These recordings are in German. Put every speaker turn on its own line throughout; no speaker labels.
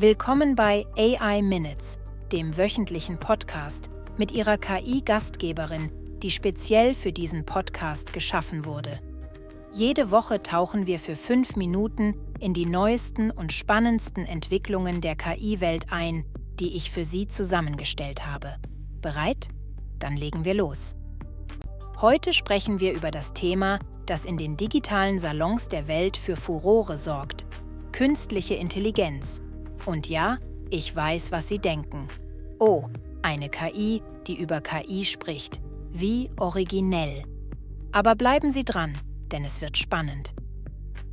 Willkommen bei AI Minutes, dem wöchentlichen Podcast mit ihrer KI-Gastgeberin, die speziell für diesen Podcast geschaffen wurde. Jede Woche tauchen wir für fünf Minuten in die neuesten und spannendsten Entwicklungen der KI-Welt ein, die ich für Sie zusammengestellt habe. Bereit? Dann legen wir los. Heute sprechen wir über das Thema, das in den digitalen Salons der Welt für Furore sorgt. Künstliche Intelligenz. Und ja, ich weiß, was Sie denken. Oh, eine KI, die über KI spricht. Wie originell. Aber bleiben Sie dran, denn es wird spannend.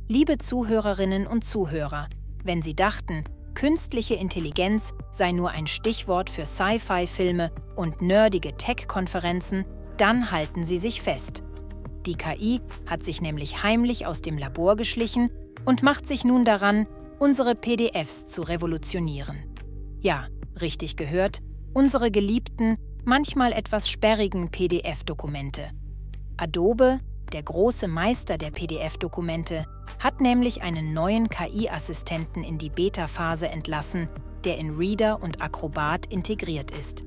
Liebe Zuhörerinnen und Zuhörer, wenn Sie dachten, künstliche Intelligenz sei nur ein Stichwort für Sci-Fi-Filme und nerdige Tech-Konferenzen, dann halten Sie sich fest. Die KI hat sich nämlich heimlich aus dem Labor geschlichen und macht sich nun daran, unsere PDFs zu revolutionieren. Ja, richtig gehört, unsere geliebten, manchmal etwas sperrigen PDF-Dokumente. Adobe, der große Meister der PDF-Dokumente, hat nämlich einen neuen KI-Assistenten in die Beta-Phase entlassen, der in Reader und Acrobat integriert ist.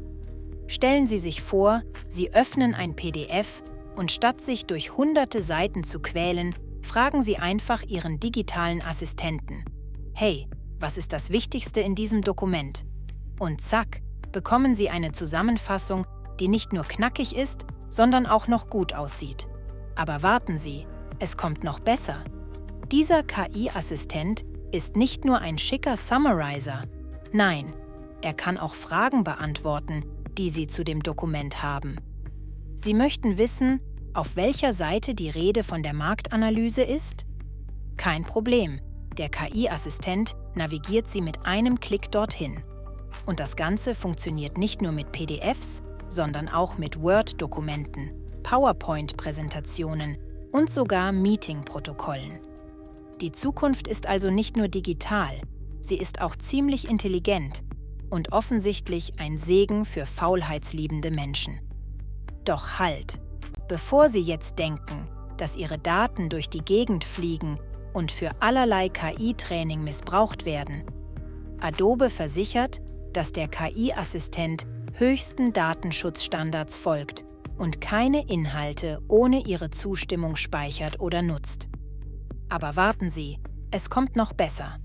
Stellen Sie sich vor, Sie öffnen ein PDF und statt sich durch hunderte Seiten zu quälen, fragen Sie einfach Ihren digitalen Assistenten. Hey, was ist das Wichtigste in diesem Dokument? Und zack, bekommen Sie eine Zusammenfassung, die nicht nur knackig ist, sondern auch noch gut aussieht. Aber warten Sie, es kommt noch besser. Dieser KI-Assistent ist nicht nur ein schicker Summarizer, nein, er kann auch Fragen beantworten, die Sie zu dem Dokument haben. Sie möchten wissen, auf welcher Seite die Rede von der Marktanalyse ist? Kein Problem, der KI-Assistent navigiert Sie mit einem Klick dorthin. Und das Ganze funktioniert nicht nur mit PDFs, sondern auch mit Word-Dokumenten, PowerPoint-Präsentationen und sogar Meeting-Protokollen. Die Zukunft ist also nicht nur digital, sie ist auch ziemlich intelligent und offensichtlich ein Segen für faulheitsliebende Menschen. Doch halt, bevor Sie jetzt denken, dass Ihre Daten durch die Gegend fliegen und für allerlei KI-Training missbraucht werden. Adobe versichert, dass der KI-Assistent höchsten Datenschutzstandards folgt und keine Inhalte ohne Ihre Zustimmung speichert oder nutzt. Aber warten Sie, es kommt noch besser.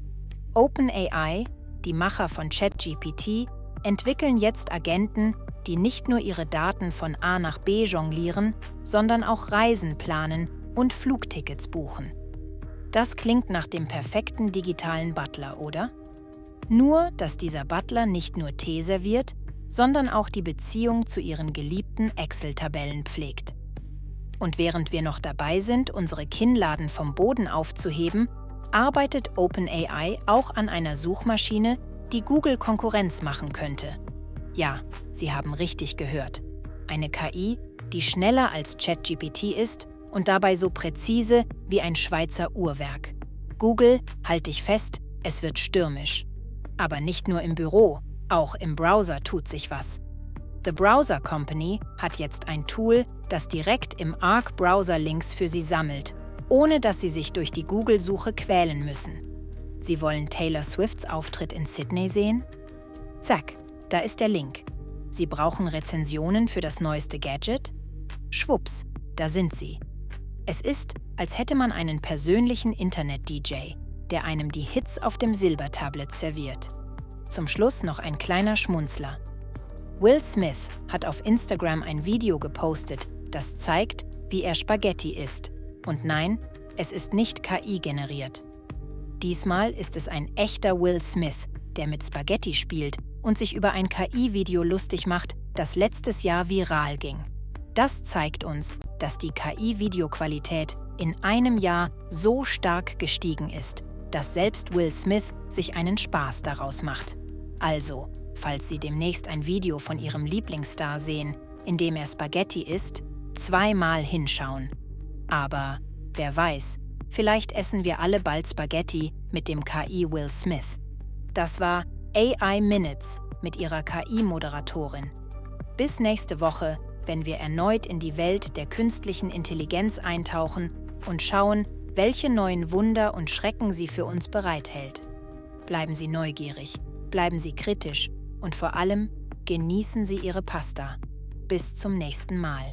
OpenAI die Macher von ChatGPT, entwickeln jetzt Agenten, die nicht nur ihre Daten von A nach B jonglieren, sondern auch Reisen planen und Flugtickets buchen. Das klingt nach dem perfekten digitalen Butler, oder? Nur, dass dieser Butler nicht nur Tee serviert, sondern auch die Beziehung zu ihren geliebten Excel-Tabellen pflegt. Und während wir noch dabei sind, unsere Kinnladen vom Boden aufzuheben, arbeitet OpenAI auch an einer Suchmaschine, die Google Konkurrenz machen könnte. Ja, Sie haben richtig gehört. Eine KI, die schneller als ChatGPT ist und dabei so präzise wie ein Schweizer Uhrwerk. Google, halt dich fest, es wird stürmisch. Aber nicht nur im Büro, auch im Browser tut sich was. The Browser Company hat jetzt ein Tool, das direkt im Arc Browser Links für Sie sammelt ohne dass sie sich durch die Google-Suche quälen müssen. Sie wollen Taylor Swifts Auftritt in Sydney sehen? Zack, da ist der Link. Sie brauchen Rezensionen für das neueste Gadget? Schwupps, da sind sie. Es ist, als hätte man einen persönlichen Internet-DJ, der einem die Hits auf dem Silbertablet serviert. Zum Schluss noch ein kleiner Schmunzler. Will Smith hat auf Instagram ein Video gepostet, das zeigt, wie er Spaghetti isst und nein, es ist nicht KI generiert. Diesmal ist es ein echter Will Smith, der mit Spaghetti spielt und sich über ein KI-Video lustig macht, das letztes Jahr viral ging. Das zeigt uns, dass die KI-Videoqualität in einem Jahr so stark gestiegen ist, dass selbst Will Smith sich einen Spaß daraus macht. Also, falls Sie demnächst ein Video von Ihrem Lieblingsstar sehen, in dem er Spaghetti isst, zweimal hinschauen aber wer weiß, vielleicht essen wir alle bald Spaghetti mit dem KI Will Smith. Das war AI Minutes mit ihrer KI-Moderatorin. Bis nächste Woche, wenn wir erneut in die Welt der künstlichen Intelligenz eintauchen und schauen, welche neuen Wunder und Schrecken sie für uns bereithält. bleiben Sie neugierig, bleiben Sie kritisch und vor allem genießen Sie Ihre Pasta. Bis zum nächsten Mal.